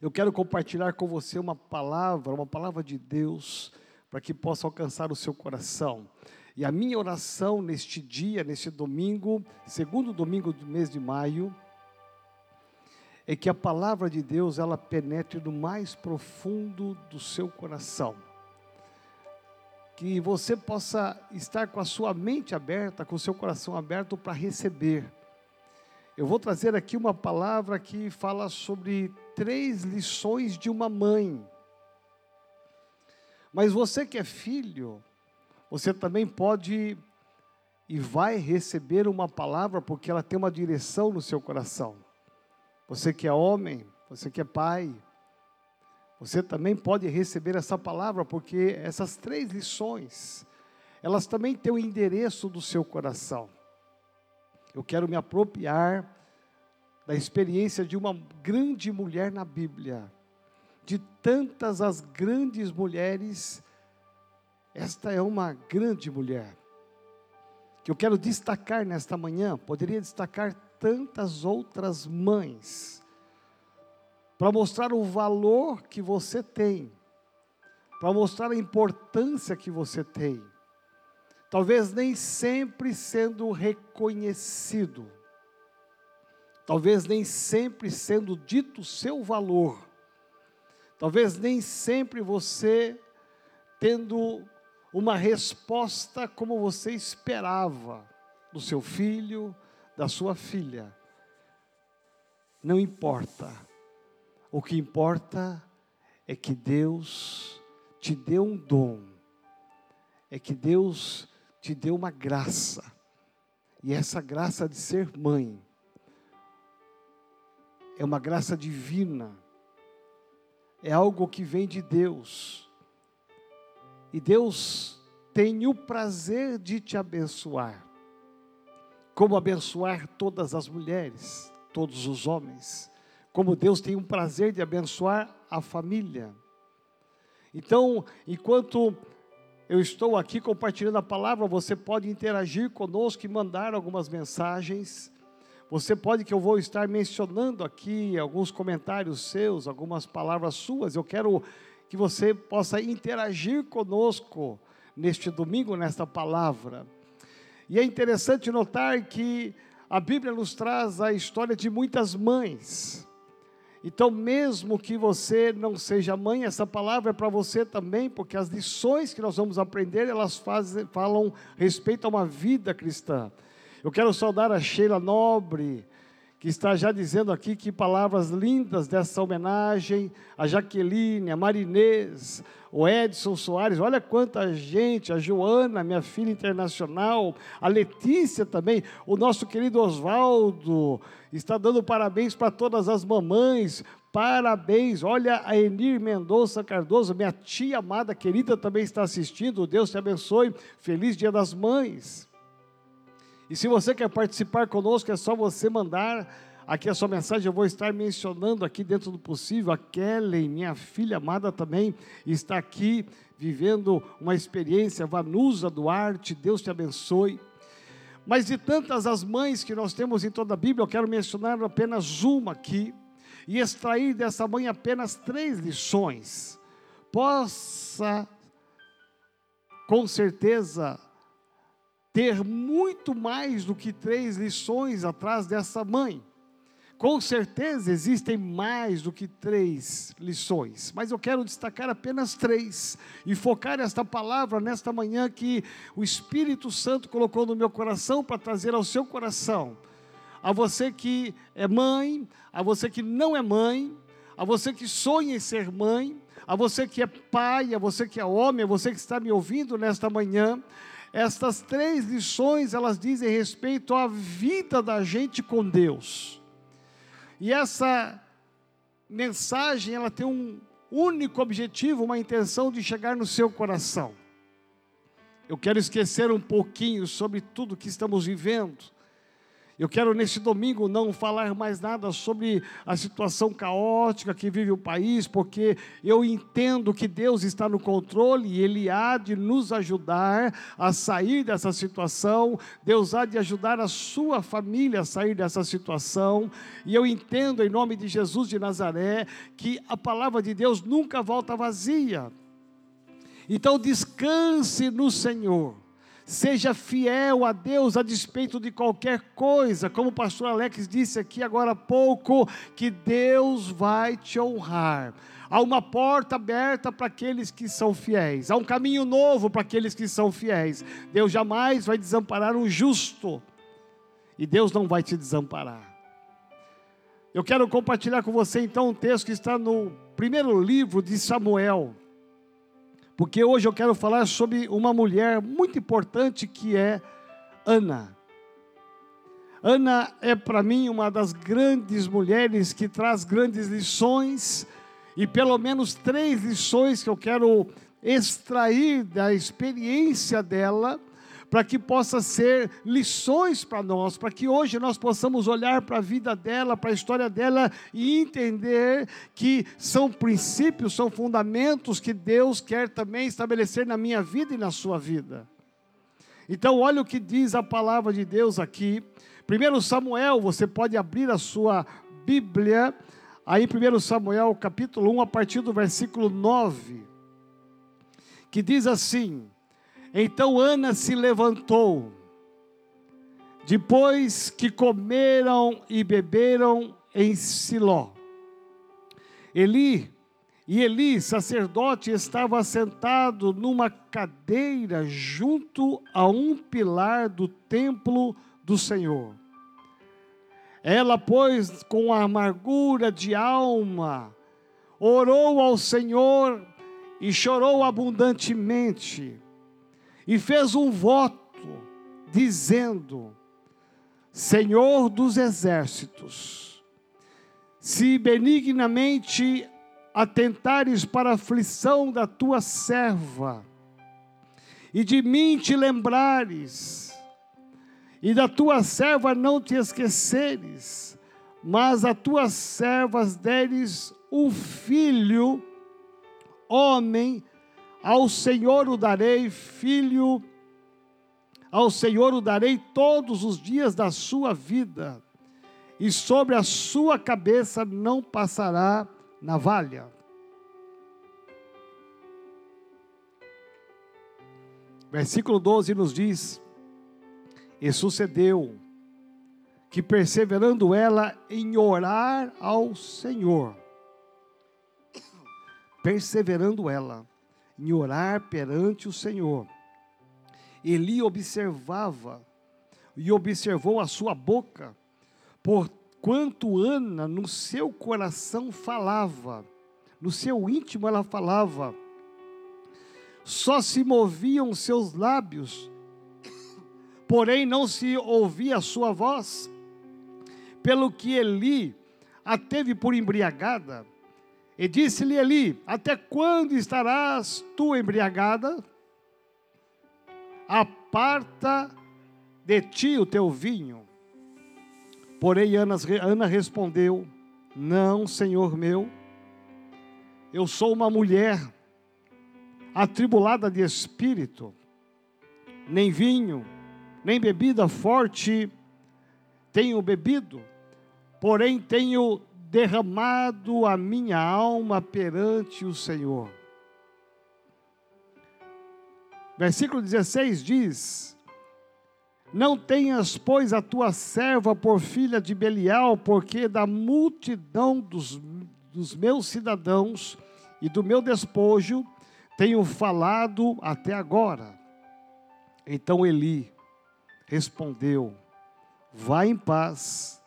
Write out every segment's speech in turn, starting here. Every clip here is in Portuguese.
Eu quero compartilhar com você uma palavra, uma palavra de Deus, para que possa alcançar o seu coração. E a minha oração neste dia, neste domingo, segundo domingo do mês de maio, é que a palavra de Deus ela penetre no mais profundo do seu coração. Que você possa estar com a sua mente aberta, com o seu coração aberto para receber. Eu vou trazer aqui uma palavra que fala sobre três lições de uma mãe. Mas você que é filho, você também pode e vai receber uma palavra porque ela tem uma direção no seu coração. Você que é homem, você que é pai, você também pode receber essa palavra porque essas três lições, elas também têm o endereço do seu coração. Eu quero me apropriar da experiência de uma grande mulher na Bíblia, de tantas as grandes mulheres esta é uma grande mulher que eu quero destacar nesta manhã. Poderia destacar tantas outras mães para mostrar o valor que você tem, para mostrar a importância que você tem. Talvez nem sempre sendo reconhecido, talvez nem sempre sendo dito o seu valor, talvez nem sempre você tendo uma resposta como você esperava do seu filho, da sua filha. Não importa. O que importa é que Deus te deu um dom, é que Deus te deu uma graça, e essa graça de ser mãe é uma graça divina, é algo que vem de Deus e Deus tem o prazer de te abençoar. Como abençoar todas as mulheres, todos os homens. Como Deus tem o prazer de abençoar a família. Então, enquanto eu estou aqui compartilhando a palavra, você pode interagir conosco e mandar algumas mensagens. Você pode que eu vou estar mencionando aqui alguns comentários seus, algumas palavras suas. Eu quero que você possa interagir conosco neste domingo, nesta palavra. E é interessante notar que a Bíblia nos traz a história de muitas mães. Então, mesmo que você não seja mãe, essa palavra é para você também, porque as lições que nós vamos aprender, elas fazem, falam respeito a uma vida cristã. Eu quero saudar a Sheila Nobre, que está já dizendo aqui que palavras lindas dessa homenagem, a Jaqueline, a Marinês, o Edson Soares, olha quanta gente, a Joana, minha filha internacional, a Letícia também, o nosso querido Oswaldo, está dando parabéns para todas as mamães, parabéns, olha a Enir Mendonça Cardoso, minha tia amada, querida, também está assistindo, Deus te abençoe, feliz dia das mães. E se você quer participar conosco, é só você mandar aqui a sua mensagem. Eu vou estar mencionando aqui dentro do possível. A Kelly, minha filha amada, também está aqui vivendo uma experiência. Vanusa Duarte, Deus te abençoe. Mas de tantas as mães que nós temos em toda a Bíblia, eu quero mencionar apenas uma aqui e extrair dessa mãe apenas três lições. Possa, com certeza, ter muito mais do que três lições atrás dessa mãe. Com certeza existem mais do que três lições, mas eu quero destacar apenas três e focar esta palavra nesta manhã que o Espírito Santo colocou no meu coração para trazer ao seu coração. A você que é mãe, a você que não é mãe, a você que sonha em ser mãe, a você que é pai, a você que é homem, a você que está me ouvindo nesta manhã, estas três lições, elas dizem respeito à vida da gente com Deus. E essa mensagem, ela tem um único objetivo, uma intenção de chegar no seu coração. Eu quero esquecer um pouquinho sobre tudo que estamos vivendo Eu quero nesse domingo não falar mais nada sobre a situação caótica que vive o país, porque eu entendo que Deus está no controle e Ele há de nos ajudar a sair dessa situação, Deus há de ajudar a sua família a sair dessa situação, e eu entendo em nome de Jesus de Nazaré que a palavra de Deus nunca volta vazia. Então descanse no Senhor. Seja fiel a Deus a despeito de qualquer coisa, como o pastor Alex disse aqui agora há pouco, que Deus vai te honrar. Há uma porta aberta para aqueles que são fiéis, há um caminho novo para aqueles que são fiéis. Deus jamais vai desamparar um justo, e Deus não vai te desamparar. Eu quero compartilhar com você então um texto que está no primeiro livro de Samuel porque hoje eu quero falar sobre uma mulher muito importante que é Ana. Ana é para mim uma das grandes mulheres que traz grandes lições, e pelo menos três lições que eu quero extrair da experiência dela para que possa ser lições para nós, para que hoje nós possamos olhar para a vida dela, para a história dela e entender que são princípios, são fundamentos que Deus quer também estabelecer na minha vida e na sua vida. Então, olha o que diz a palavra de Deus aqui. Primeiro Samuel, você pode abrir a sua Bíblia, aí 1 Samuel capítulo 1, a partir do versículo 9, que diz assim: então Ana se levantou, depois que comeram e beberam em Siló. Eli, e Eli, sacerdote, estava sentado numa cadeira junto a um pilar do templo do Senhor. Ela, pois, com amargura de alma, orou ao Senhor e chorou abundantemente e fez um voto, dizendo: Senhor dos exércitos, se benignamente atentares para a aflição da tua serva, e de mim te lembrares, e da tua serva não te esqueceres, mas a tuas servas deres um filho, homem, ao Senhor o darei, filho, ao Senhor o darei todos os dias da sua vida, e sobre a sua cabeça não passará navalha. Versículo 12 nos diz: E sucedeu que, perseverando ela em orar ao Senhor, perseverando ela, em orar perante o Senhor. Eli observava e observou a sua boca, porquanto Ana no seu coração falava, no seu íntimo ela falava, só se moviam seus lábios, porém não se ouvia a sua voz, pelo que Eli a teve por embriagada, e disse-lhe Eli: Até quando estarás tu embriagada? Aparta de ti o teu vinho. Porém, Ana, Ana respondeu: Não, senhor meu, eu sou uma mulher atribulada de espírito, nem vinho, nem bebida forte tenho bebido, porém tenho derramado a minha alma perante o Senhor. Versículo 16 diz: Não tenhas, pois, a tua serva por filha de Belial, porque da multidão dos, dos meus cidadãos e do meu despojo tenho falado até agora. Então Eli respondeu: Vá em paz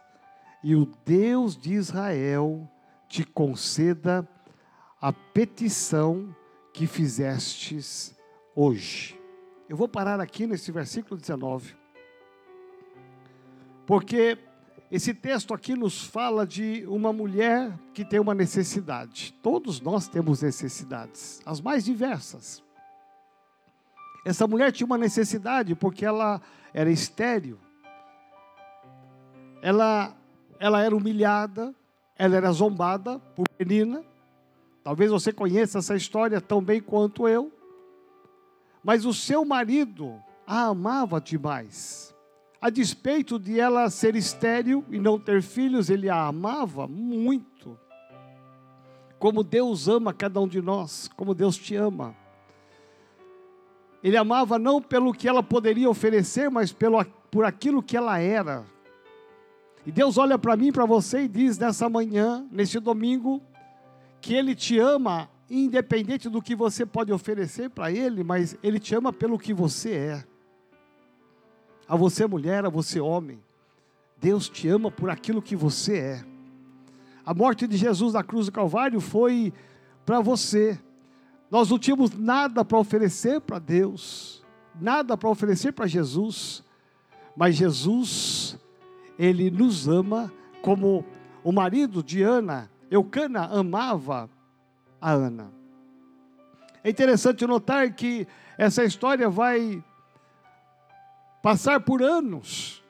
e o Deus de Israel te conceda a petição que fizestes hoje. Eu vou parar aqui nesse versículo 19, porque esse texto aqui nos fala de uma mulher que tem uma necessidade. Todos nós temos necessidades, as mais diversas. Essa mulher tinha uma necessidade porque ela era estéril ela, ela era humilhada, ela era zombada por Penina. Talvez você conheça essa história tão bem quanto eu. Mas o seu marido a amava demais. A despeito de ela ser estéril e não ter filhos, ele a amava muito. Como Deus ama cada um de nós, como Deus te ama. Ele amava não pelo que ela poderia oferecer, mas pelo, por aquilo que ela era. E Deus olha para mim, para você e diz nessa manhã, nesse domingo, que Ele te ama, independente do que você pode oferecer para Ele, mas Ele te ama pelo que você é. A você mulher, a você homem, Deus te ama por aquilo que você é. A morte de Jesus na cruz do Calvário foi para você. Nós não tínhamos nada para oferecer para Deus, nada para oferecer para Jesus, mas Jesus, Ele nos ama como o marido de Ana, Eucana, amava a Ana. É interessante notar que essa história vai passar por anos.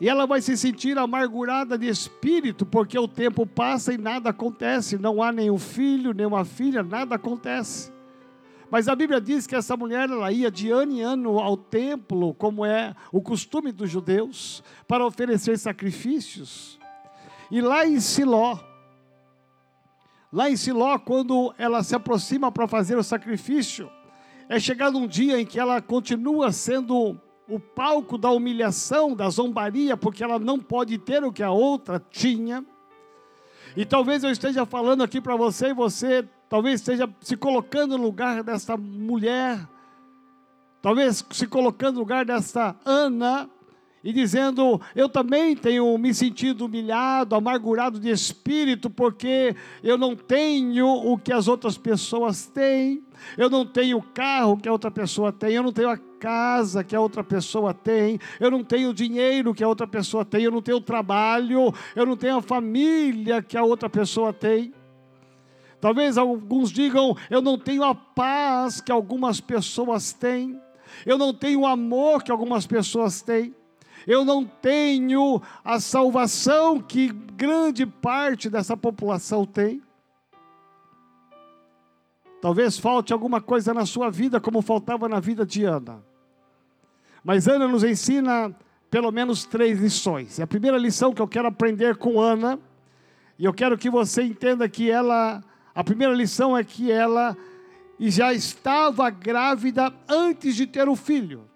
E ela vai se sentir amargurada de espírito, porque o tempo passa e nada acontece, não há nenhum filho, nenhuma filha, nada acontece. Mas a Bíblia diz que essa mulher ela ia de ano em ano ao templo, como é o costume dos judeus, para oferecer sacrifícios. E lá em Siló, lá em Siló, quando ela se aproxima para fazer o sacrifício, é chegado um dia em que ela continua sendo o palco da humilhação, da zombaria, porque ela não pode ter o que a outra tinha. E talvez eu esteja falando aqui para você e você talvez esteja se colocando no lugar dessa mulher, talvez se colocando no lugar dessa Ana, e dizendo: Eu também tenho me sentido humilhado, amargurado de espírito, porque eu não tenho o que as outras pessoas têm, eu não tenho o carro que a outra pessoa tem, eu não tenho a casa que a outra pessoa tem, eu não tenho o dinheiro que a outra pessoa tem, eu não tenho o trabalho, eu não tenho a família que a outra pessoa tem. Talvez alguns digam: Eu não tenho a paz que algumas pessoas têm, eu não tenho o amor que algumas pessoas têm eu não tenho a salvação que grande parte dessa população tem. Talvez falte alguma coisa na sua vida, como faltava na vida de Ana. Mas Ana nos ensina pelo menos três lições. E a primeira lição que eu quero aprender com Ana, e eu quero que você entenda que ela, a primeira lição é que ela já estava grávida antes de ter o filho.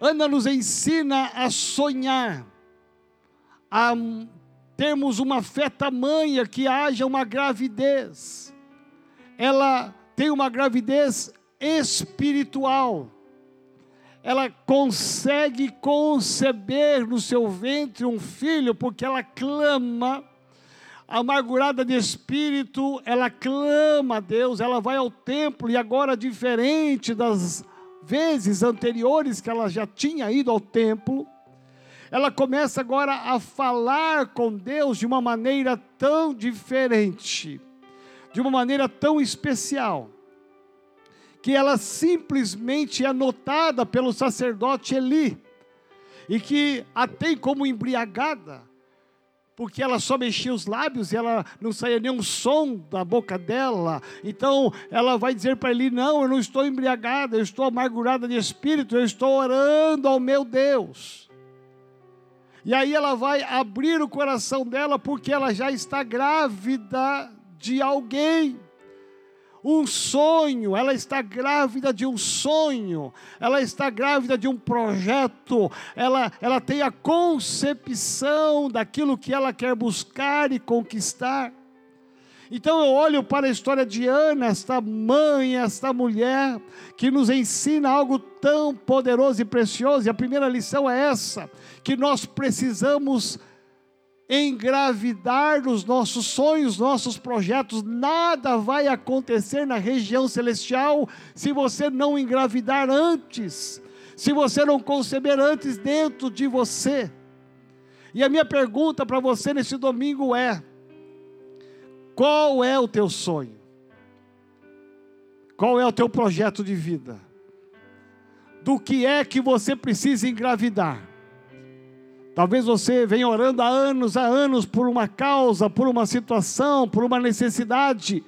Ana nos ensina a sonhar, a termos uma fé tamanha que haja uma gravidez. Ela tem uma gravidez espiritual. Ela consegue conceber no seu ventre um filho, porque ela clama, amargurada de espírito, ela clama a Deus, ela vai ao templo, e agora, diferente das vezes anteriores que ela já tinha ido ao templo, ela começa agora a falar com Deus de uma maneira tão diferente, de uma maneira tão especial, que ela simplesmente é notada pelo sacerdote Eli, e que a tem como embriagada, porque ela só mexia os lábios e ela não saía nenhum som da boca dela. Então ela vai dizer para ele: Não, eu não estou embriagada, eu estou amargurada de espírito, eu estou orando ao meu Deus. E aí ela vai abrir o coração dela porque ela já está grávida de alguém um sonho, ela está grávida de um sonho, ela está grávida de um projeto, ela, ela tem a concepção daquilo que ela quer buscar e conquistar. Então eu olho para a história de Ana, esta mãe, esta mulher, que nos ensina algo tão poderoso e precioso, e a primeira lição é essa: que nós precisamos engravidar nos nossos sonhos, nossos projetos. Nada vai acontecer na região celestial se você não engravidar antes, se você não conceber antes dentro de você. E a minha pergunta para você nesse domingo é: qual é o teu sonho? Qual é o teu projeto de vida? Do que é que você precisa engravidar? Talvez você venha orando há anos, há anos por uma causa, por uma situação, por uma necessidade.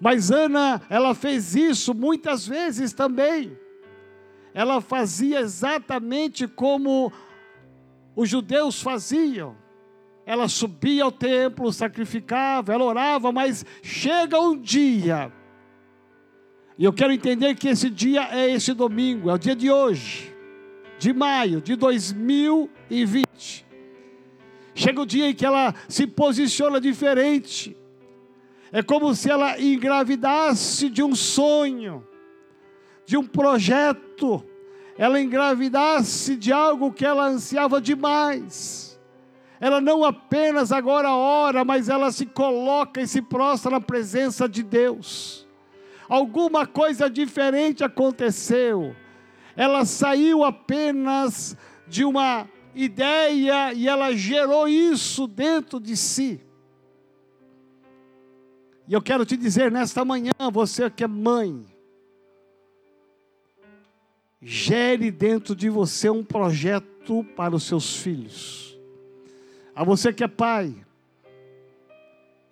Mas Ana, ela fez isso muitas vezes também. Ela fazia exatamente como os judeus faziam. Ela subia ao templo, sacrificava, ela orava, mas chega um dia. E eu quero entender que esse dia é esse domingo, é o dia de hoje de maio de 2020. Chega o dia em que ela se posiciona diferente. É como se ela engravidasse de um sonho, de um projeto. Ela engravidasse de algo que ela ansiava demais. Ela não apenas agora ora, mas ela se coloca e se prostra na presença de Deus. Alguma coisa diferente aconteceu ela saiu apenas de uma ideia e ela gerou isso dentro de si. E eu quero te dizer nesta manhã, você que é mãe, gere dentro de você um projeto para os seus filhos. A você que é pai,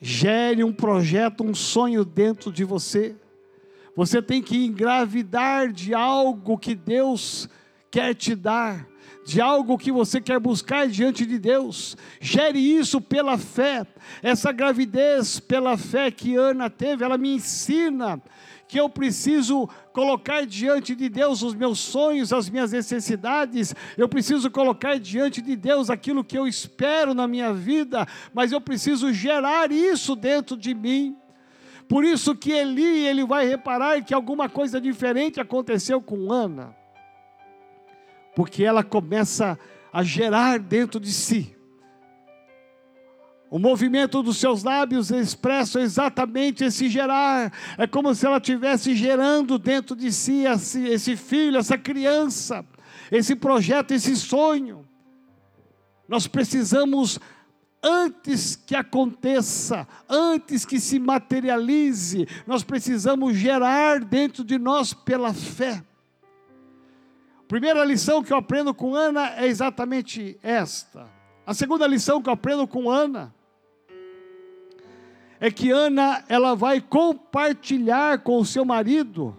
gere um projeto, um sonho dentro de você você tem que engravidar de algo que Deus quer te dar, de algo que você quer buscar diante de Deus. Gere isso pela fé. Essa gravidez pela fé que Ana teve, ela me ensina que eu preciso colocar diante de Deus os meus sonhos, as minhas necessidades, eu preciso colocar diante de Deus aquilo que eu espero na minha vida, mas eu preciso gerar isso dentro de mim. Por isso que Eli, ele vai reparar que alguma coisa diferente aconteceu com Ana. Porque ela começa a gerar dentro de si. O movimento dos seus lábios expressa exatamente esse gerar. É como se ela estivesse gerando dentro de si esse, filho, essa criança, esse projeto, esse sonho. Nós precisamos antes que aconteça, antes que se materialize, nós precisamos gerar dentro de nós pela fé. Primeira lição que eu aprendo com Ana é exatamente esta. A segunda lição que eu aprendo com Ana é que Ana ela vai compartilhar com o seu marido,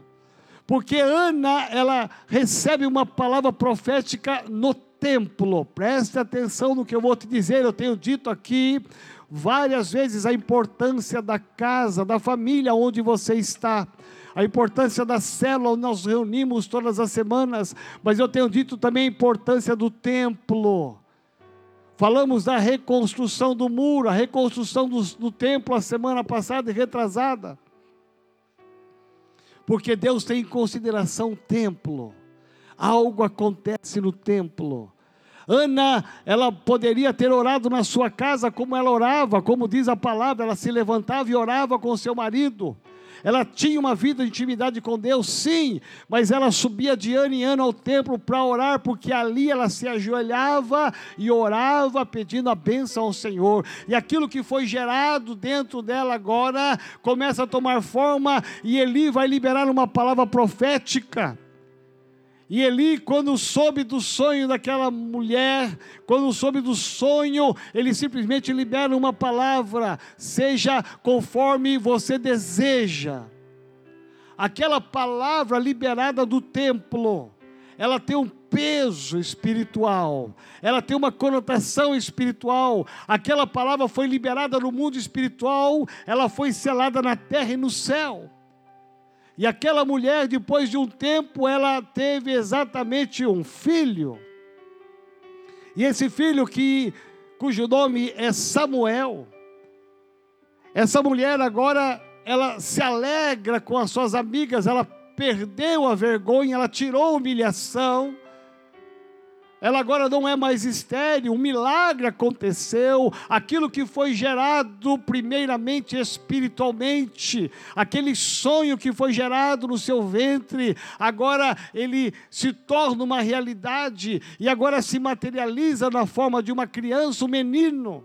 porque Ana ela recebe uma palavra profética no templo. Preste atenção no que eu vou te dizer. Eu tenho dito aqui várias vezes a importância da casa, da família onde você está. A importância da célula nós reunimos todas as semanas, mas eu tenho dito também a importância do templo. Falamos da reconstrução do muro, a reconstrução do, do templo a semana passada e retrasada. Porque Deus tem em consideração o templo algo acontece no templo. Ana, ela poderia ter orado na sua casa como ela orava, como diz a palavra, ela se levantava e orava com seu marido. Ela tinha uma vida de intimidade com Deus, sim, mas ela subia de ano em ano ao templo para orar, porque ali ela se ajoelhava e orava pedindo a bênção ao Senhor. E aquilo que foi gerado dentro dela agora começa a tomar forma, e Eli vai liberar uma palavra profética. E Eli, quando soube do sonho daquela mulher, quando soube do sonho, ele simplesmente libera uma palavra: seja conforme você deseja. Aquela palavra liberada do templo, ela tem um peso espiritual, ela tem uma conotação espiritual. Aquela palavra foi liberada no mundo espiritual, ela foi selada na terra e no céu. E aquela mulher, depois de um tempo, ela teve exatamente um filho. E esse filho que cujo nome é Samuel. Essa mulher agora ela se alegra com as suas amigas, ela perdeu a vergonha, ela tirou a humilhação ela agora não é mais estéril, um milagre aconteceu, aquilo que foi gerado primeiramente espiritualmente, aquele sonho que foi gerado no seu ventre, agora ele se torna uma realidade e agora se materializa na forma de uma criança, um menino.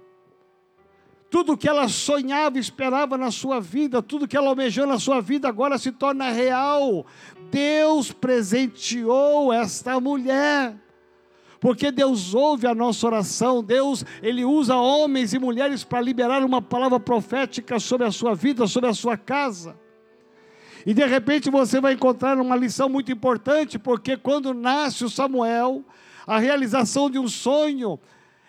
Tudo que ela sonhava, esperava na sua vida, tudo que ela almejou na sua vida agora se torna real. Deus presenteou esta mulher porque Deus ouve a nossa oração, Deus, Ele usa homens e mulheres para liberar uma palavra profética sobre a sua vida, sobre a sua casa. E de repente você vai encontrar uma lição muito importante, porque quando nasce o Samuel, a realização de um sonho,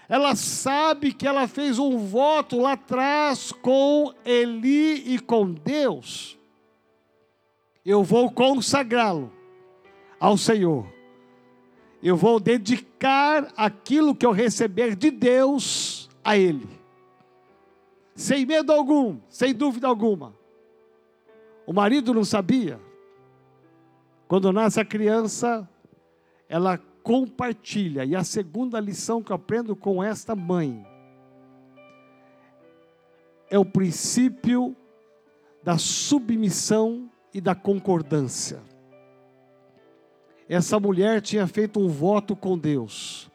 ela sabe que ela fez um voto lá atrás com Eli e com Deus. Eu vou consagrá-lo ao Senhor. Eu vou dedicar aquilo que eu receber de Deus a Ele. Sem medo algum, sem dúvida alguma. O marido não sabia. Quando nasce a criança, ela compartilha. E a segunda lição que eu aprendo com esta mãe é o princípio da submissão e da concordância. Essa mulher tinha feito um voto com Deus.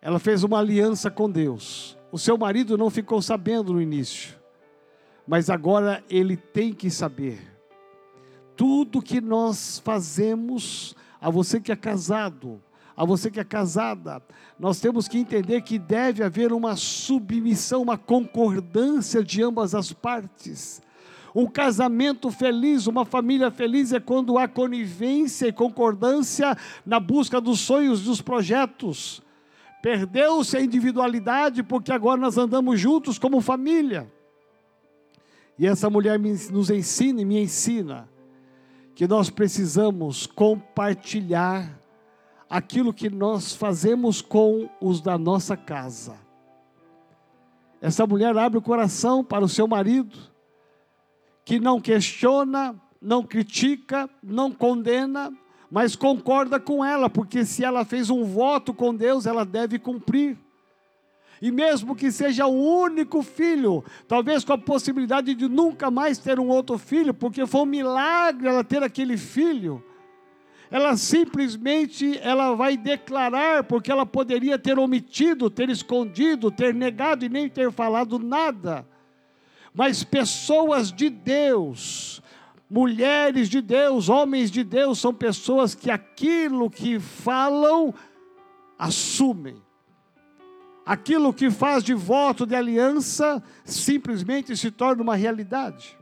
Ela fez uma aliança com Deus. O seu marido não ficou sabendo no início, mas agora ele tem que saber. Tudo que nós fazemos a você que é casado, a você que é casada, nós temos que entender que deve haver uma submissão, uma concordância de ambas as partes. Um casamento feliz, uma família feliz é quando há conivência e concordância na busca dos sonhos, dos projetos. Perdeu-se a individualidade porque agora nós andamos juntos como família. E essa mulher nos ensina e me ensina que nós precisamos compartilhar aquilo que nós fazemos com os da nossa casa. Essa mulher abre o coração para o seu marido, que não questiona, não critica, não condena, mas concorda com ela, porque se ela fez um voto com Deus, ela deve cumprir e mesmo que seja o único filho, talvez com a possibilidade de nunca mais ter um outro filho, porque foi um milagre ela ter aquele filho, ela simplesmente ela vai declarar, porque ela poderia ter omitido, ter escondido, ter negado e nem ter falado nada. Mas pessoas de Deus, mulheres de Deus, homens de Deus, são pessoas que aquilo que falam, assumem aquilo que faz de voto de aliança simplesmente se torna uma realidade.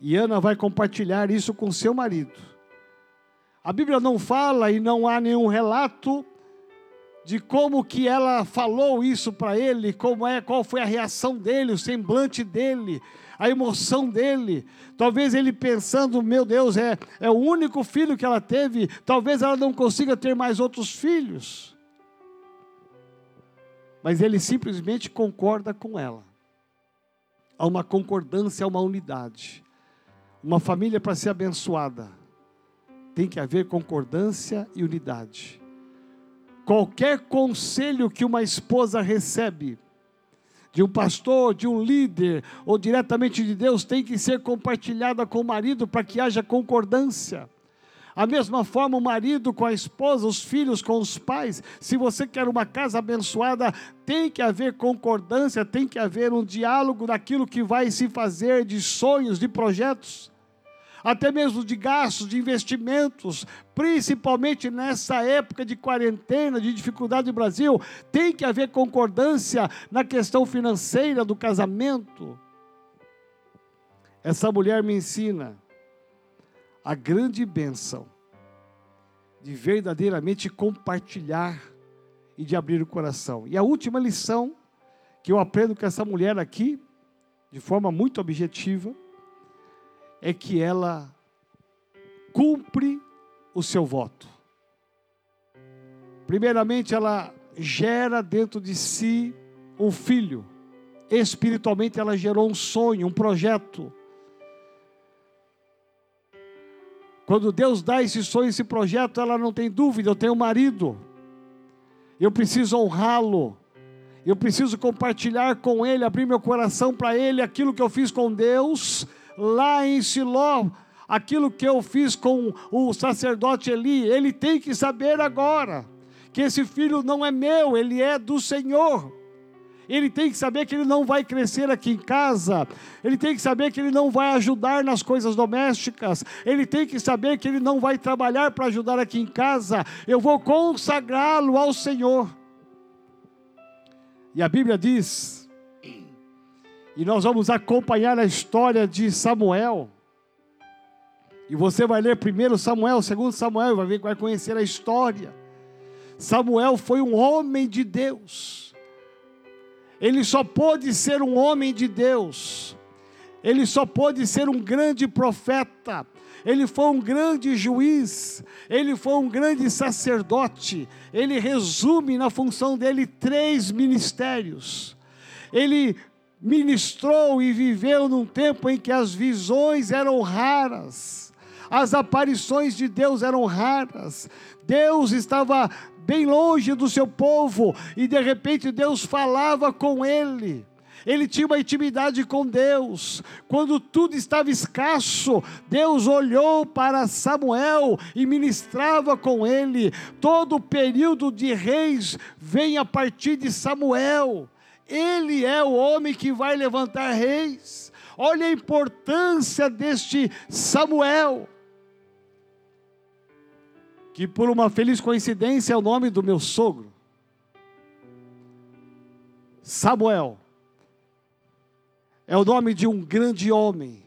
E Ana vai compartilhar isso com seu marido. A Bíblia não fala e não há nenhum relato de como que ela falou isso para ele, como é, qual foi a reação dele, o semblante dele, a emoção dele. Talvez ele pensando, meu Deus, é, é o único filho que ela teve, talvez ela não consiga ter mais outros filhos mas ele simplesmente concorda com ela. Há uma concordância, há uma unidade. Uma família para ser abençoada tem que haver concordância e unidade. Qualquer conselho que uma esposa recebe, de um pastor, de um líder, ou diretamente de Deus, tem que ser compartilhada com o marido para que haja concordância. A mesma forma, o marido com a esposa, os filhos com os pais. Se você quer uma casa abençoada, tem que haver concordância, tem que haver um diálogo daquilo que vai se fazer, de sonhos, de projetos, até mesmo de gastos, de investimentos, principalmente nessa época de quarentena, de dificuldade no Brasil, tem que haver concordância na questão financeira do casamento. Essa mulher me ensina a grande bênção de verdadeiramente compartilhar e de abrir o coração. E a última lição que eu aprendo com essa mulher aqui, de forma muito objetiva, é que ela cumpre o seu voto. Primeiramente, ela gera dentro de si um filho. Espiritualmente, ela gerou um sonho, um projeto. Quando Deus dá esse sonho, esse projeto, ela não tem dúvida, eu tenho um marido. Eu preciso honrá-lo. Eu preciso compartilhar com ele, abrir meu coração para ele aquilo que eu fiz com Deus lá em Siló, aquilo que eu fiz com o sacerdote Eli. Ele tem que saber agora que esse filho não é meu, ele é do Senhor. ele tem que saber que ele não vai crescer aqui em casa, ele tem que saber que ele não vai ajudar nas coisas domésticas, ele tem que saber que ele não vai trabalhar para ajudar aqui em casa, eu vou consagrá-lo ao Senhor. E a Bíblia diz, e nós vamos acompanhar a história de Samuel. E você vai ler primeiro Samuel, segundo Samuel, vai, ver, vai conhecer a história. Samuel foi um homem de Deus. Ele só pôde ser um homem de Deus. Ele só pôde ser um grande profeta. Ele foi um grande juiz. Ele foi um grande sacerdote. Ele resume na função dele três ministérios. Ele ministrou e viveu num tempo em que as visões eram raras, as aparições de Deus eram raras, Deus estava bem longe do seu povo, e de repente Deus falava com ele. Ele tinha uma intimidade com Deus. Quando tudo estava escasso, Deus olhou para Samuel e ministrava com ele. Todo o período de reis vem a partir de Samuel. Ele é o homem que vai levantar reis. Olha a importância deste Samuel que por uma feliz coincidência é o nome do meu sogro. Samuel. É o nome de um grande homem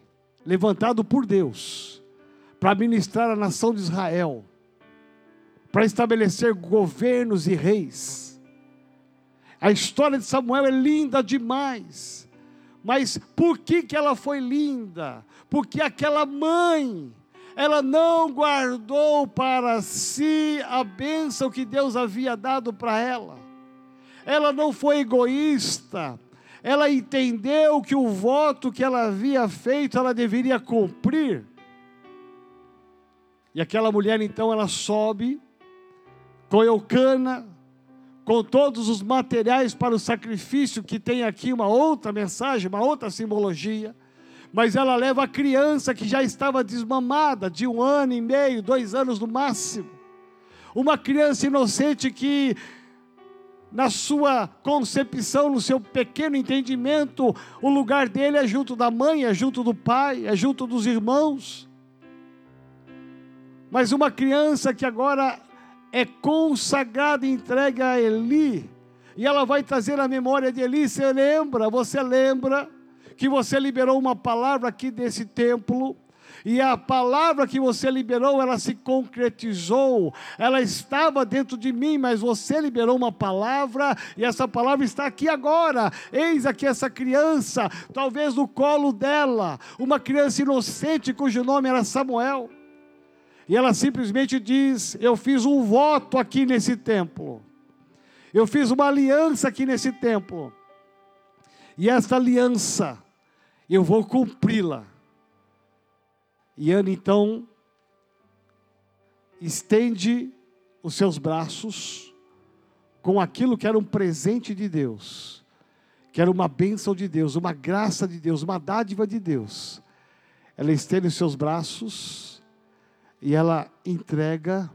levantado por Deus para ministrar a nação de Israel, para estabelecer governos e reis. A história de Samuel é linda demais. Mas por que, que ela foi linda? Porque aquela mãe ela não guardou para si a bênção que Deus havia dado para ela. Ela não foi egoísta. Ela entendeu que o voto que ela havia feito, ela deveria cumprir. E aquela mulher, então, ela sobe com Eucana, com todos os materiais para o sacrifício, que tem aqui uma outra mensagem, uma outra simbologia mas ela leva a criança que já estava desmamada, de um ano e meio, dois anos no máximo. Uma criança inocente que, na sua concepção, no seu pequeno entendimento, o lugar dele é junto da mãe, é junto do pai, é junto dos irmãos. Mas uma criança que agora é consagrada e entregue a Eli, e ela vai trazer a memória de Eli, você lembra, você lembra que você liberou uma palavra aqui desse templo, e a palavra que você liberou, ela se concretizou, ela estava dentro de mim, mas você liberou uma palavra, e essa palavra está aqui agora. Eis aqui essa criança, talvez no colo dela, uma criança inocente cujo nome era Samuel. E ela simplesmente diz: Eu fiz um voto aqui nesse templo, eu fiz uma aliança aqui nesse templo, e essa aliança eu vou cumpri-la. E Ana então estende os seus braços com aquilo que era um presente de Deus, que era uma bênção de Deus, uma graça de Deus, uma dádiva de Deus. Ela estende os seus braços e ela entrega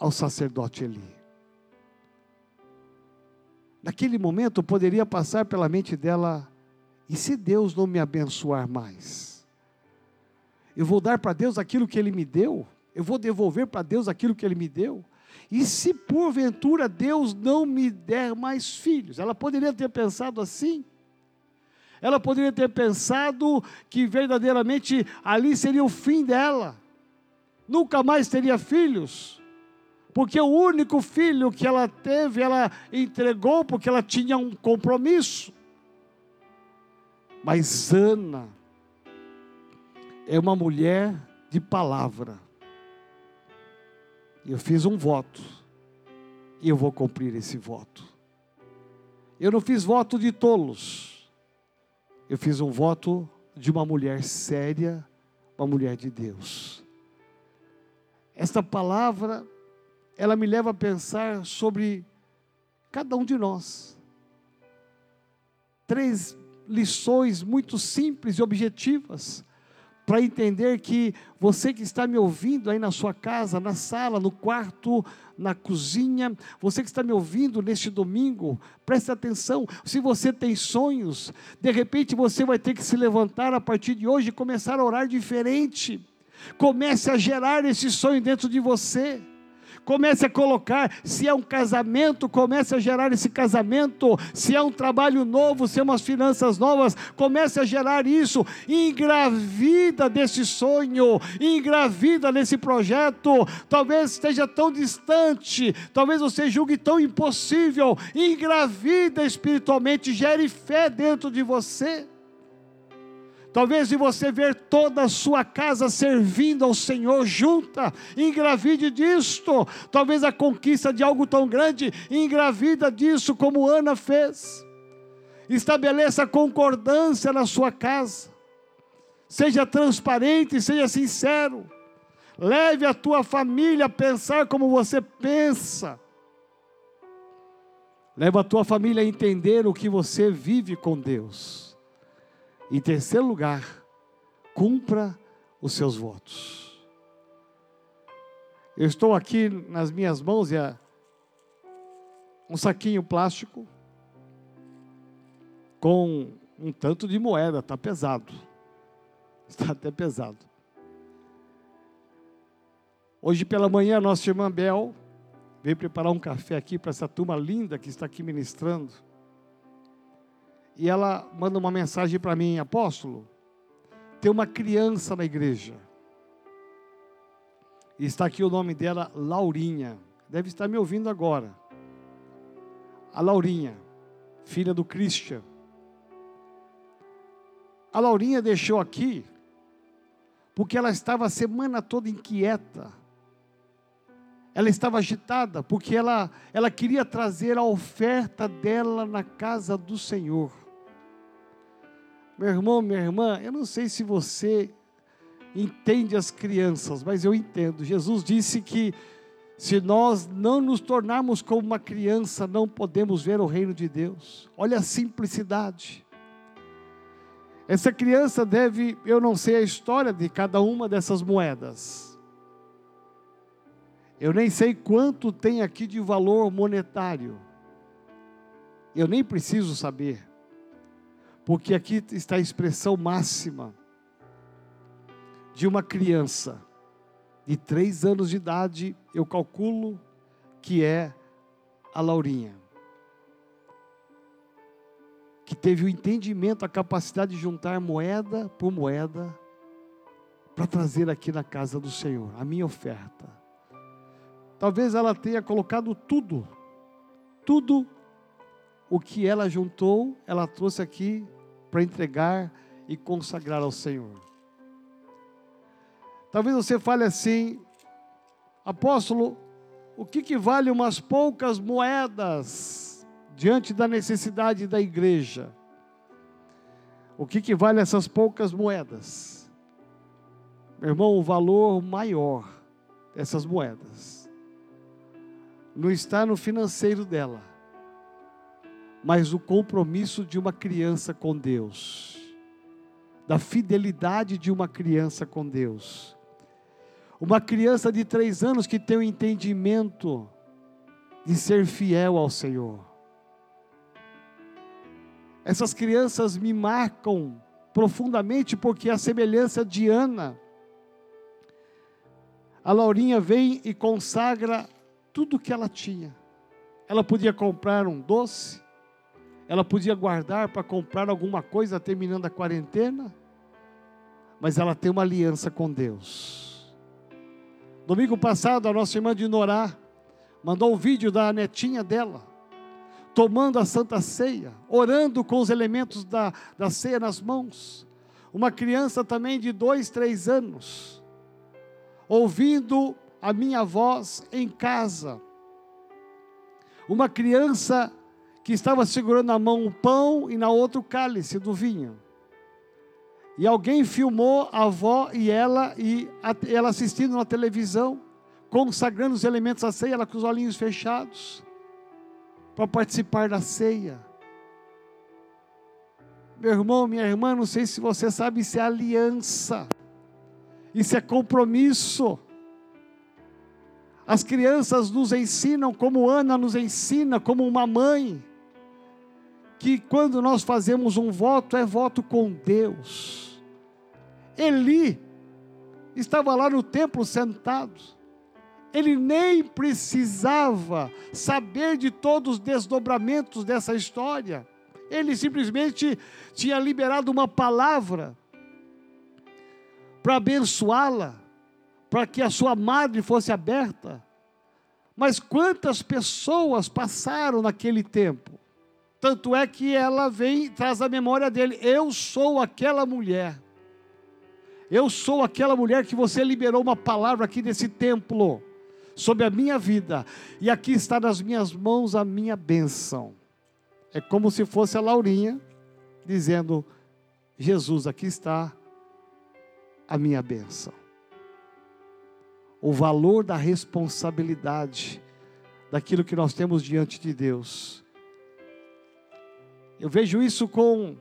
ao sacerdote Eli. Naquele momento poderia passar pela mente dela e se Deus não me abençoar mais? Eu vou dar para Deus aquilo que Ele me deu? Eu vou devolver para Deus aquilo que Ele me deu? E se porventura Deus não me der mais filhos? Ela poderia ter pensado assim. Ela poderia ter pensado que verdadeiramente ali seria o fim dela. Nunca mais teria filhos. Porque o único filho que ela teve, ela entregou porque ela tinha um compromisso. Mas Ana é uma mulher de palavra. Eu fiz um voto e eu vou cumprir esse voto. Eu não fiz voto de tolos. Eu fiz um voto de uma mulher séria, uma mulher de Deus. Esta palavra, ela me leva a pensar sobre cada um de nós. Três lições muito simples e objetivas para entender que você que está me ouvindo aí na sua casa, na sala, no quarto, na cozinha, você que está me ouvindo neste domingo, preste atenção. Se você tem sonhos, de repente você vai ter que se levantar a partir de hoje e começar a orar diferente. Comece a gerar esse sonho dentro de você. Comece a colocar, se é um casamento, comece a gerar esse casamento, se é um trabalho novo, se é umas finanças novas, comece a gerar isso, engravida desse sonho, engravida desse projeto, talvez esteja tão distante, talvez você julgue tão impossível, engravida espiritualmente, gere fé dentro de você. Talvez de você ver toda a sua casa servindo ao Senhor junta, engravide disto. Talvez a conquista de algo tão grande, engravida disso, como Ana fez. Estabeleça concordância na sua casa. Seja transparente, seja sincero. Leve a tua família a pensar como você pensa. Leve a tua família a entender o que você vive com Deus. Em terceiro lugar, cumpra os seus votos. Eu estou aqui nas minhas mãos é um saquinho plástico com um tanto de moeda, está pesado. Está até pesado. Hoje pela manhã, nossa irmã Bel veio preparar um café aqui para essa turma linda que está aqui ministrando e ela manda uma mensagem para mim, apóstolo, tem uma criança na igreja. E está aqui o nome dela, Laurinha. Deve estar me ouvindo agora. A Laurinha, filha do Christian. A Laurinha deixou aqui porque ela estava a semana toda inquieta. Ela estava agitada porque ela, ela queria trazer a oferta dela na casa do Senhor. Meu irmão, minha irmã, eu não sei se você entende as crianças, mas eu entendo. Jesus disse que se nós não nos tornarmos como uma criança, não podemos ver o reino de Deus. Olha a simplicidade. Essa criança deve, eu não sei a história de cada uma dessas moedas. Eu nem sei quanto tem aqui de valor monetário. Eu nem preciso saber porque aqui está a expressão máxima de uma criança de três anos de idade, eu calculo que é a Laurinha, que teve o entendimento, a capacidade de juntar moeda por moeda para trazer aqui na casa do Senhor a minha oferta. Talvez ela tenha colocado tudo, tudo o que ela juntou, ela trouxe aqui para entregar e consagrar ao Senhor. Talvez você fale assim, apóstolo, o que, que vale umas poucas moedas diante da necessidade da igreja? O que, que vale essas poucas moedas? Meu irmão, o valor maior dessas moedas não está no financeiro dela, mas o compromisso de uma criança com Deus, da fidelidade de uma criança com Deus. Uma criança de três anos que tem o entendimento de ser fiel ao Senhor. Essas crianças me marcam profundamente porque a semelhança de Ana, a Laurinha vem e consagra tudo que ela tinha. Ela podia comprar um doce, ela podia guardar para comprar alguma coisa terminando a quarentena, mas ela tem uma aliança com Deus. Domingo passado, a nossa irmã de Norá mandou um vídeo da netinha dela, tomando a santa ceia, orando com os elementos da, da ceia nas mãos. Uma criança também de dois, três anos, ouvindo a minha voz em casa. Uma criança que estava segurando na mão o pão e na outra o cálice do vinho. E alguém filmou a avó e ela, e a, ela assistindo na televisão, consagrando os elementos da ceia, ela com os olhinhos fechados, para participar da ceia. Meu irmão, minha irmã, não sei se você sabe, isso é aliança. Isso é compromisso. As crianças nos ensinam, como Ana nos ensina, como uma mãe, que quando nós fazemos um voto, é voto com Deus. Eli estava lá no templo sentado, ele nem precisava saber de todos os desdobramentos dessa história, ele simplesmente tinha liberado uma palavra para abençoá-la, para que a sua madre fosse aberta. Mas quantas pessoas passaram naquele tempo? Tanto é que ela vem, traz a memória dele: eu sou aquela mulher. Eu sou aquela mulher que você liberou uma palavra aqui nesse templo sobre a minha vida, e aqui está nas minhas mãos a minha bênção. É como se fosse a Laurinha dizendo: Jesus, aqui está a minha bênção. O valor da responsabilidade daquilo que nós temos diante de Deus. Eu vejo isso com,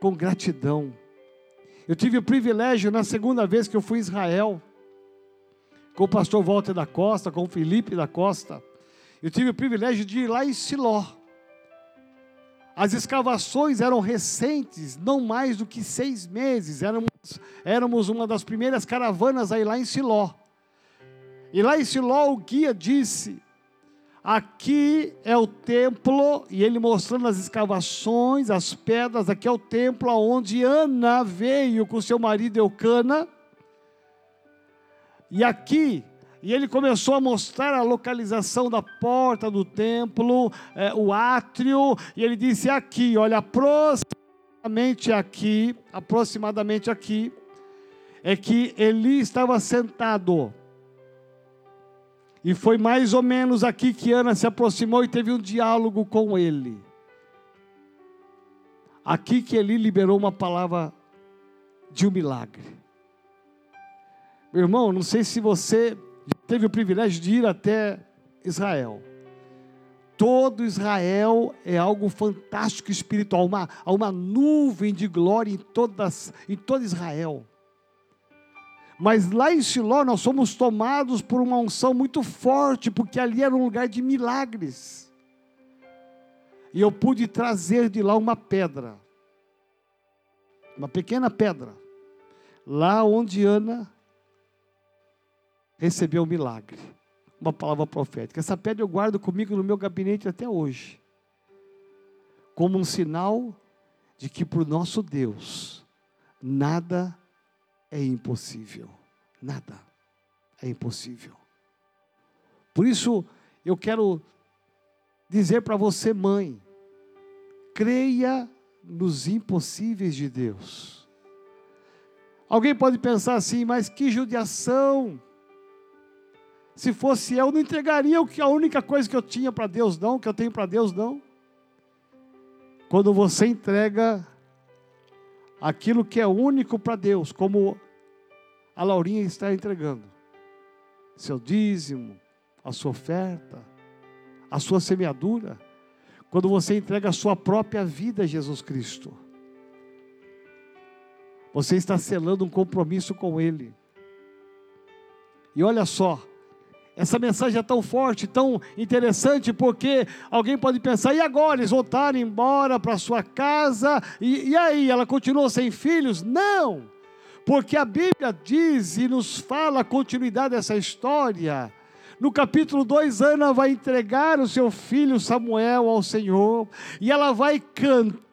com gratidão. Eu tive o privilégio, na segunda vez que eu fui a Israel, com o pastor Walter da Costa, com o Felipe da Costa, eu tive o privilégio de ir lá em Siló. As escavações eram recentes, não mais do que seis meses. Éramos, éramos uma das primeiras caravanas aí lá em Siló. E lá em Siló o guia disse: aqui é o templo, e ele mostrando as escavações, as pedras, aqui é o templo onde Ana veio com seu marido Eucana. E aqui e ele começou a mostrar a localização da porta do templo, é, o átrio, e ele disse aqui, olha, aproximadamente aqui, aproximadamente aqui, é que Eli estava sentado. E foi mais ou menos aqui que Ana se aproximou e teve um diálogo com ele. Aqui que Eli liberou uma palavra de um milagre. Meu irmão, não sei se você teve o privilégio de ir até Israel. Todo Israel é algo fantástico espiritual, uma, há uma nuvem de glória em, todas, em todo Israel. Mas lá em Siló nós somos tomados por uma unção muito forte, porque ali era um lugar de milagres. E eu pude trazer de lá uma pedra, uma pequena pedra, lá onde Ana recebeu um milagre. Uma palavra profética. Essa pedra eu guardo comigo no meu gabinete até hoje. Como um sinal de que para o nosso Deus nada é impossível. Nada é impossível. Por isso eu quero dizer para você, mãe, creia nos impossíveis de Deus. Alguém pode pensar assim, mas que judiação! Se fosse eu, não entregaria o que a única coisa que eu tinha para Deus, não, que eu tenho para Deus, não. Quando você entrega aquilo que é único para Deus, como a Laurinha está entregando, seu dízimo, a sua oferta, a sua semeadura, quando você entrega a sua própria vida a Jesus Cristo, você está selando um compromisso com Ele. E olha só, essa mensagem é tão forte, tão interessante, porque alguém pode pensar, e agora? Eles voltaram embora para sua casa, e, e aí? Ela continuou sem filhos? Não! Porque a Bíblia diz e nos fala a continuidade dessa história no capítulo 2, Ana vai entregar o seu filho Samuel ao Senhor, e ela vai cantar.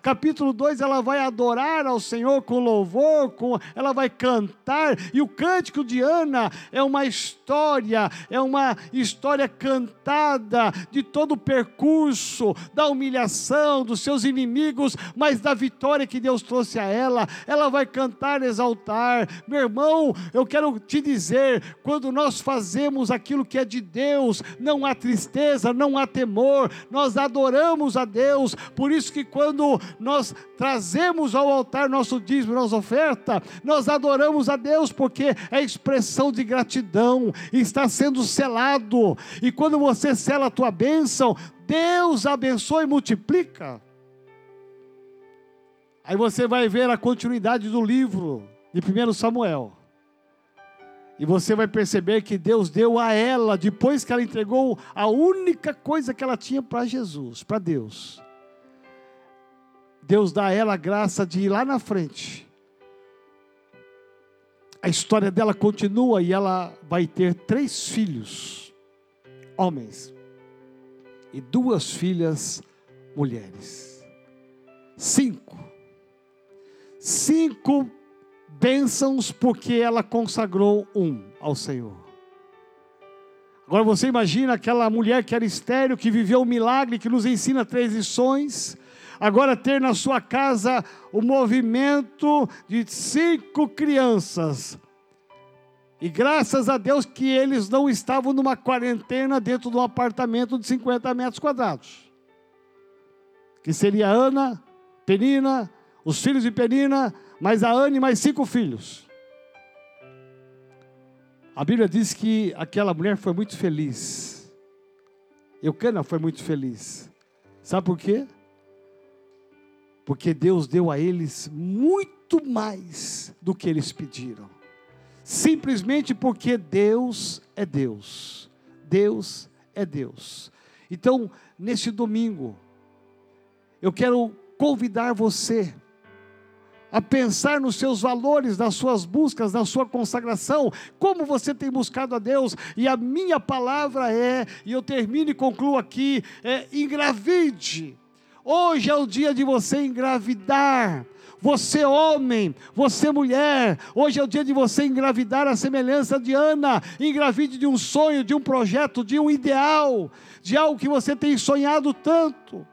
Capítulo 2, ela vai adorar ao Senhor com louvor, com, ela vai cantar, e o cântico de Ana é uma história, é uma história cantada de todo o percurso, da humilhação dos seus inimigos, mas da vitória que Deus trouxe a ela. Ela vai cantar, exaltar. Meu irmão, eu quero te dizer, quando nós fazemos aquilo que é de Deus, não há tristeza, não há temor, nós adoramos a Deus. Por isso que quando nós trazemos ao altar nosso dízimo, nossa oferta, nós adoramos a Deus porque é expressão de gratidão, está sendo selado. E quando você sela a tua bênção, Deus abençoa e multiplica. Aí você vai ver a continuidade do livro de 1 Samuel. E você vai perceber que Deus deu a ela, depois que ela entregou a única coisa que ela tinha para Jesus, para Deus. Deus dá a ela a graça de ir lá na frente. A história dela continua e ela vai ter três filhos, homens, e duas filhas, mulheres. Cinco. Cinco bênçãos porque ela consagrou um ao Senhor. Agora você imagina aquela mulher que era estéreo, que viveu um milagre, que nos ensina três lições, agora ter na sua casa o movimento de cinco crianças. E graças a Deus que eles não estavam numa quarentena dentro de um apartamento de 50 metros quadrados. Que seria Ana, Penina, os filhos de Penina, mais a Anne, mais cinco filhos. A Bíblia diz que aquela mulher foi muito feliz. Eucana foi muito feliz. Sabe por quê? Porque Deus deu a eles muito mais do que eles pediram. Simplesmente porque Deus é Deus. Deus é Deus. Então, nesse domingo, eu quero convidar você a pensar nos seus valores, nas suas buscas, na sua consagração, como você tem buscado a Deus, e a minha palavra é, e eu termino e concluo aqui, é engravide. Hoje é o dia de você engravidar. Você homem, você mulher, hoje é o dia de você engravidar a semelhança de Ana, engravide de um sonho, de um projeto, de um ideal, de algo que você tem sonhado tanto.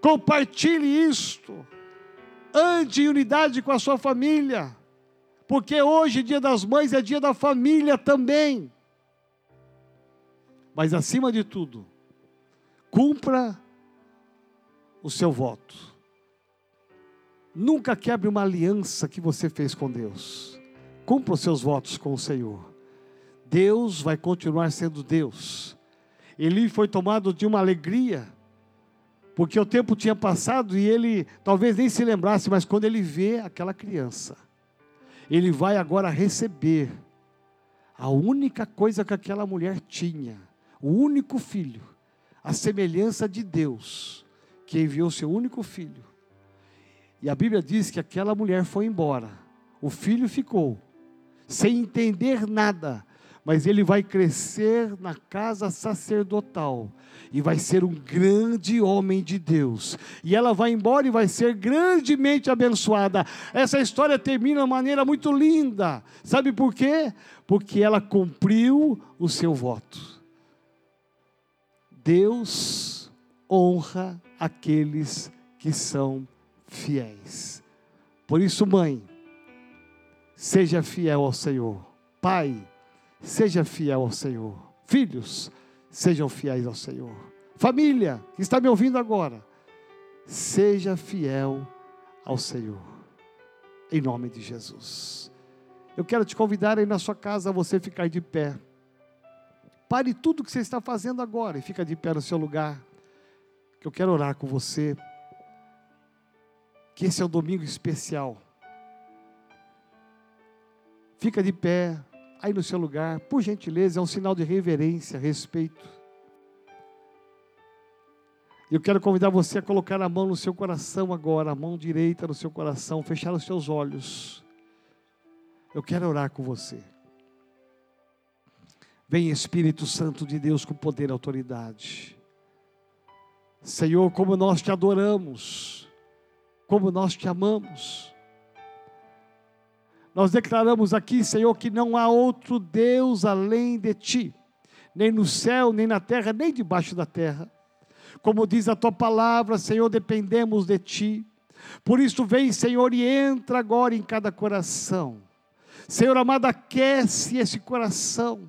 Compartilhe isto ande em unidade com a sua família, porque hoje, dia das mães, é dia da família também. Mas acima de tudo, cumpra o seu voto. Nunca quebre uma aliança que você fez com Deus. Cumpra os seus votos com o Senhor. Deus vai continuar sendo Deus. Ele foi tomado de uma alegria porque o tempo tinha passado e ele talvez nem se lembrasse, mas quando ele vê aquela criança, ele vai agora receber a única coisa que aquela mulher tinha, o único filho, a semelhança de Deus, que enviou seu único filho. E a Bíblia diz que aquela mulher foi embora, o filho ficou, sem entender nada, mas ele vai crescer na casa sacerdotal e vai ser um grande homem de Deus. E ela vai embora e vai ser grandemente abençoada. Essa história termina de uma maneira muito linda. Sabe por quê? Porque ela cumpriu o seu voto. Deus honra aqueles que são fiéis. Por isso, mãe, seja fiel ao Senhor. Pai, seja fiel ao Senhor. Filhos, sejam fiéis ao Senhor. Família, que está me ouvindo agora, seja fiel ao Senhor. Em nome de Jesus. Eu quero te convidar aí na sua casa a você ficar de pé. Pare tudo que você está fazendo agora e fica de pé no seu lugar. Que eu quero orar com você. Que esse é um domingo especial. Fica de pé, aí no seu lugar, por gentileza, é um sinal de reverência, respeito. Eu quero convidar você a colocar a mão no seu coração agora, a mão direita no seu coração, fechar os seus olhos. Eu quero orar com você. Vem Espírito Santo de Deus com poder e autoridade. Senhor, como nós te adoramos, como nós te amamos. Nós declaramos aqui, Senhor, que não há outro Deus além de ti, nem no céu, nem na terra, nem debaixo da terra. Como diz a tua palavra, Senhor, dependemos de ti. Por isso, vem, Senhor, e entra agora em cada coração. Senhor amado, aquece esse coração.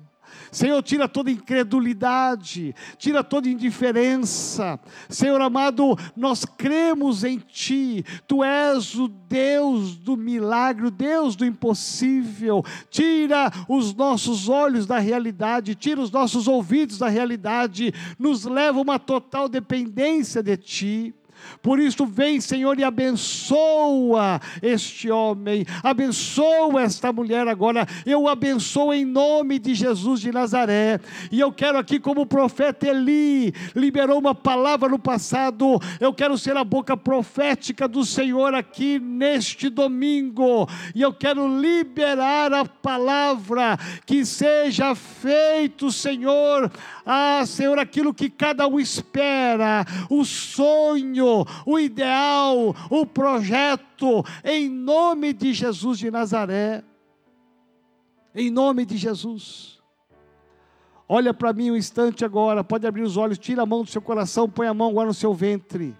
Senhor, tira toda incredulidade, tira toda indiferença. Senhor amado, nós cremos em Ti, Tu és o Deus do milagre, o Deus do impossível. Tira os nossos olhos da realidade, tira os nossos ouvidos da realidade, nos leva a uma total dependência de Ti. Por isso, vem, Senhor, e abençoa este homem, abençoa esta mulher agora. Eu abençoo em nome de Jesus de Nazaré. E eu quero aqui, como o profeta Eli liberou uma palavra no passado, eu quero ser a boca profética do Senhor aqui neste domingo. E eu quero liberar a palavra que seja feito, Senhor, ah, Senhor, aquilo que cada um espera, o sonho, o ideal, o projeto, em nome de Jesus de Nazaré. Em nome de Jesus. Olha para mim um instante agora, pode abrir os olhos, tira a mão do seu coração, põe a mão agora no seu ventre.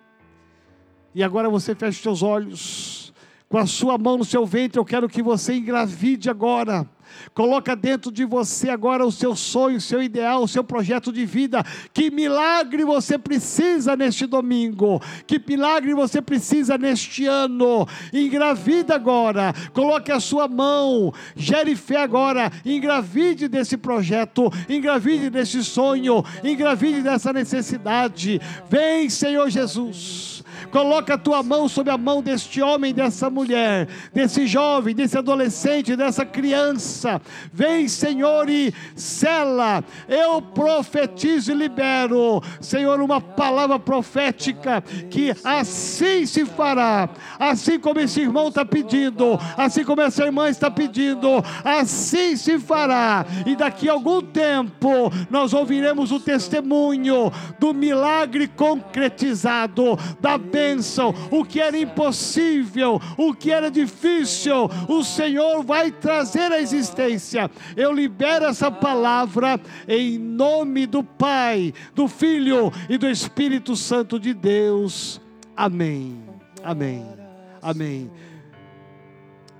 E agora você fecha os seus olhos. Com a sua mão no seu ventre, eu quero que você engravide agora Coloca dentro de você agora o seu sonho, o seu ideal, o seu projeto de vida. Que milagre você precisa neste domingo? Que milagre você precisa neste ano? Engravida agora. Coloque a sua mão. Gere fé agora. Engravide desse projeto. Engravide desse sonho. Engravide dessa necessidade. Vem, Senhor Jesus. Coloca a tua mão sobre a mão deste homem, dessa mulher, desse jovem, desse adolescente, dessa criança. Vem, Senhor, e sela. Eu profetizo e libero, Senhor, uma palavra profética que assim se fará, assim como esse irmão está pedindo, assim como essa irmã está pedindo, assim se fará. E daqui a algum tempo nós ouviremos o testemunho do milagre concretizado, da bênção bênção, o que era impossível, o que era difícil, o Senhor vai trazer à existência. Eu libero essa palavra em nome do Pai, do Filho e do Espírito Santo de Deus. Amém. Amém. Amém.